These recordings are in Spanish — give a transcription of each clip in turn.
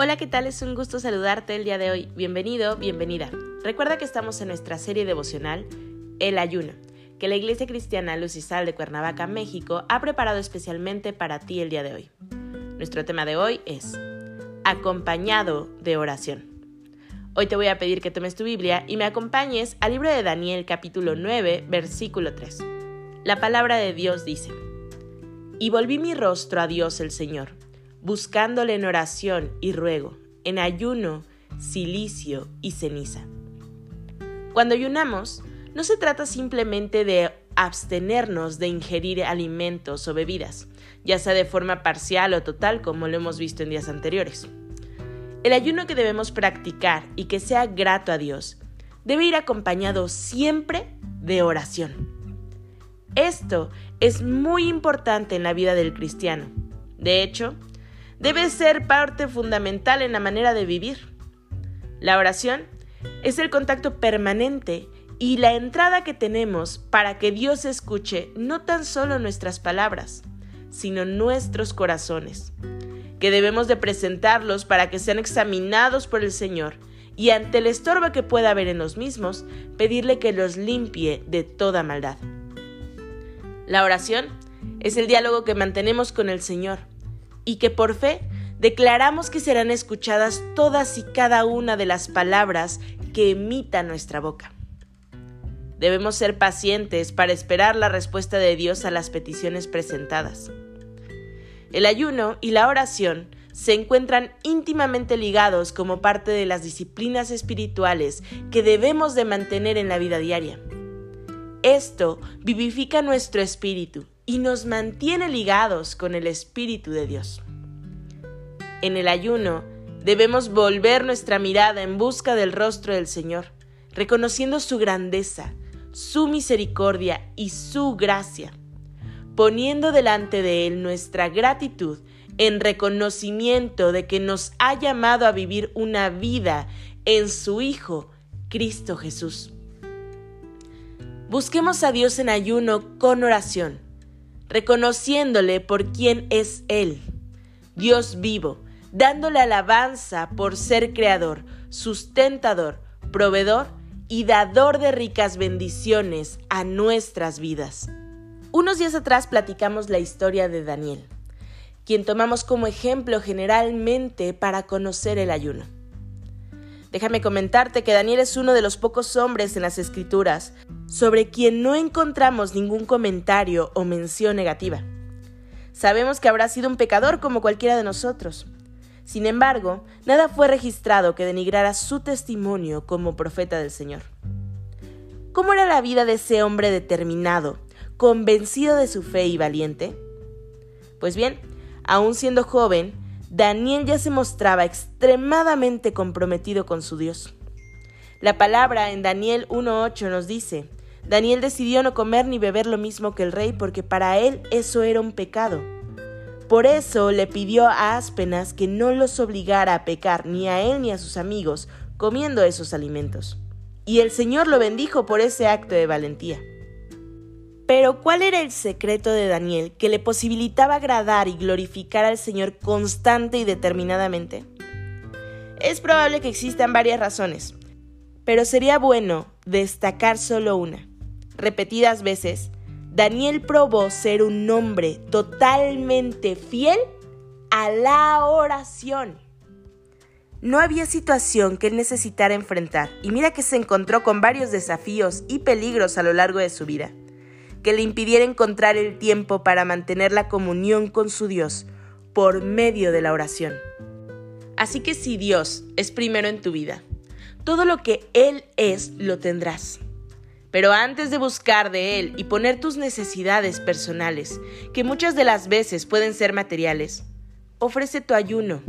Hola, ¿qué tal? Es un gusto saludarte el día de hoy. Bienvenido, bienvenida. Recuerda que estamos en nuestra serie devocional El Ayuno, que la Iglesia Cristiana Luz y Sal de Cuernavaca, México, ha preparado especialmente para ti el día de hoy. Nuestro tema de hoy es Acompañado de oración. Hoy te voy a pedir que tomes tu Biblia y me acompañes al libro de Daniel capítulo 9, versículo 3. La palabra de Dios dice, Y volví mi rostro a Dios el Señor buscándole en oración y ruego, en ayuno, silicio y ceniza. Cuando ayunamos, no se trata simplemente de abstenernos de ingerir alimentos o bebidas, ya sea de forma parcial o total como lo hemos visto en días anteriores. El ayuno que debemos practicar y que sea grato a Dios debe ir acompañado siempre de oración. Esto es muy importante en la vida del cristiano. De hecho, debe ser parte fundamental en la manera de vivir. La oración es el contacto permanente y la entrada que tenemos para que Dios escuche no tan solo nuestras palabras, sino nuestros corazones, que debemos de presentarlos para que sean examinados por el Señor y ante el estorbo que pueda haber en los mismos, pedirle que los limpie de toda maldad. La oración es el diálogo que mantenemos con el Señor y que por fe declaramos que serán escuchadas todas y cada una de las palabras que emita nuestra boca. Debemos ser pacientes para esperar la respuesta de Dios a las peticiones presentadas. El ayuno y la oración se encuentran íntimamente ligados como parte de las disciplinas espirituales que debemos de mantener en la vida diaria. Esto vivifica nuestro espíritu y nos mantiene ligados con el Espíritu de Dios. En el ayuno debemos volver nuestra mirada en busca del rostro del Señor, reconociendo su grandeza, su misericordia y su gracia, poniendo delante de Él nuestra gratitud en reconocimiento de que nos ha llamado a vivir una vida en su Hijo, Cristo Jesús. Busquemos a Dios en ayuno con oración reconociéndole por quién es Él, Dios vivo, dándole alabanza por ser creador, sustentador, proveedor y dador de ricas bendiciones a nuestras vidas. Unos días atrás platicamos la historia de Daniel, quien tomamos como ejemplo generalmente para conocer el ayuno. Déjame comentarte que Daniel es uno de los pocos hombres en las escrituras sobre quien no encontramos ningún comentario o mención negativa. Sabemos que habrá sido un pecador como cualquiera de nosotros. Sin embargo, nada fue registrado que denigrara su testimonio como profeta del Señor. ¿Cómo era la vida de ese hombre determinado, convencido de su fe y valiente? Pues bien, aún siendo joven, Daniel ya se mostraba extremadamente comprometido con su Dios. La palabra en Daniel 1.8 nos dice, Daniel decidió no comer ni beber lo mismo que el rey porque para él eso era un pecado. Por eso le pidió a Aspenas que no los obligara a pecar ni a él ni a sus amigos comiendo esos alimentos. Y el Señor lo bendijo por ese acto de valentía. Pero ¿cuál era el secreto de Daniel que le posibilitaba agradar y glorificar al Señor constante y determinadamente? Es probable que existan varias razones, pero sería bueno destacar solo una. Repetidas veces, Daniel probó ser un hombre totalmente fiel a la oración. No había situación que él necesitara enfrentar, y mira que se encontró con varios desafíos y peligros a lo largo de su vida que le impidiera encontrar el tiempo para mantener la comunión con su Dios por medio de la oración. Así que si Dios es primero en tu vida, todo lo que Él es lo tendrás. Pero antes de buscar de Él y poner tus necesidades personales, que muchas de las veces pueden ser materiales, ofrece tu ayuno,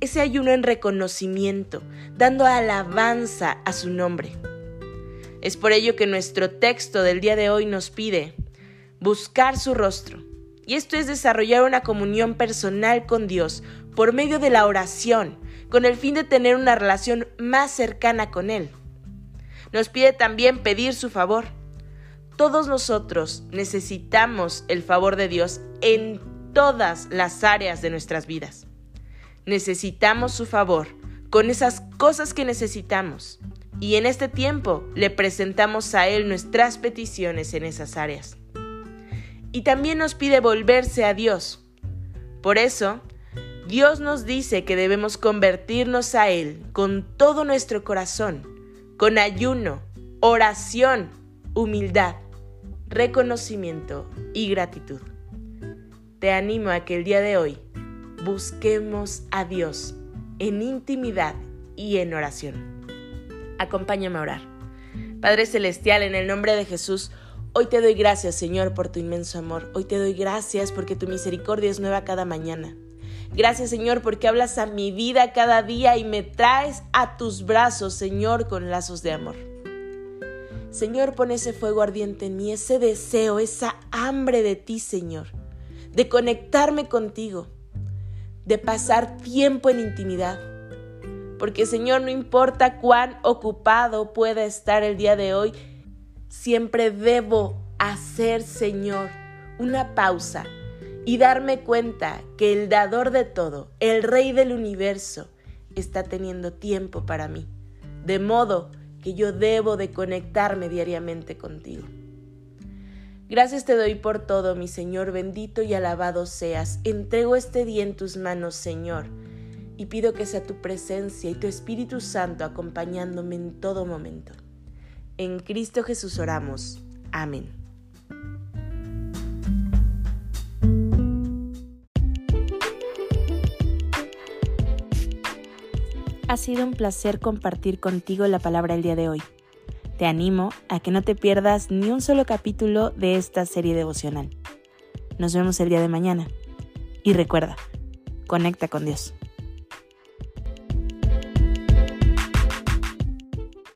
ese ayuno en reconocimiento, dando alabanza a su nombre. Es por ello que nuestro texto del día de hoy nos pide buscar su rostro. Y esto es desarrollar una comunión personal con Dios por medio de la oración, con el fin de tener una relación más cercana con Él. Nos pide también pedir su favor. Todos nosotros necesitamos el favor de Dios en todas las áreas de nuestras vidas. Necesitamos su favor con esas cosas que necesitamos y en este tiempo le presentamos a Él nuestras peticiones en esas áreas. Y también nos pide volverse a Dios. Por eso, Dios nos dice que debemos convertirnos a Él con todo nuestro corazón, con ayuno, oración, humildad, reconocimiento y gratitud. Te animo a que el día de hoy busquemos a Dios en intimidad y en oración. Acompáñame a orar. Padre Celestial, en el nombre de Jesús, hoy te doy gracias, Señor, por tu inmenso amor. Hoy te doy gracias porque tu misericordia es nueva cada mañana. Gracias Señor porque hablas a mi vida cada día y me traes a tus brazos, Señor, con lazos de amor. Señor, pon ese fuego ardiente en mí, ese deseo, esa hambre de ti, Señor, de conectarme contigo, de pasar tiempo en intimidad. Porque Señor, no importa cuán ocupado pueda estar el día de hoy, siempre debo hacer, Señor, una pausa y darme cuenta que el dador de todo, el rey del universo, está teniendo tiempo para mí, de modo que yo debo de conectarme diariamente contigo. Gracias te doy por todo, mi Señor, bendito y alabado seas. Entrego este día en tus manos, Señor, y pido que sea tu presencia y tu Espíritu Santo acompañándome en todo momento. En Cristo Jesús oramos. Amén. Ha sido un placer compartir contigo la palabra el día de hoy. Te animo a que no te pierdas ni un solo capítulo de esta serie devocional. Nos vemos el día de mañana. Y recuerda, conecta con Dios.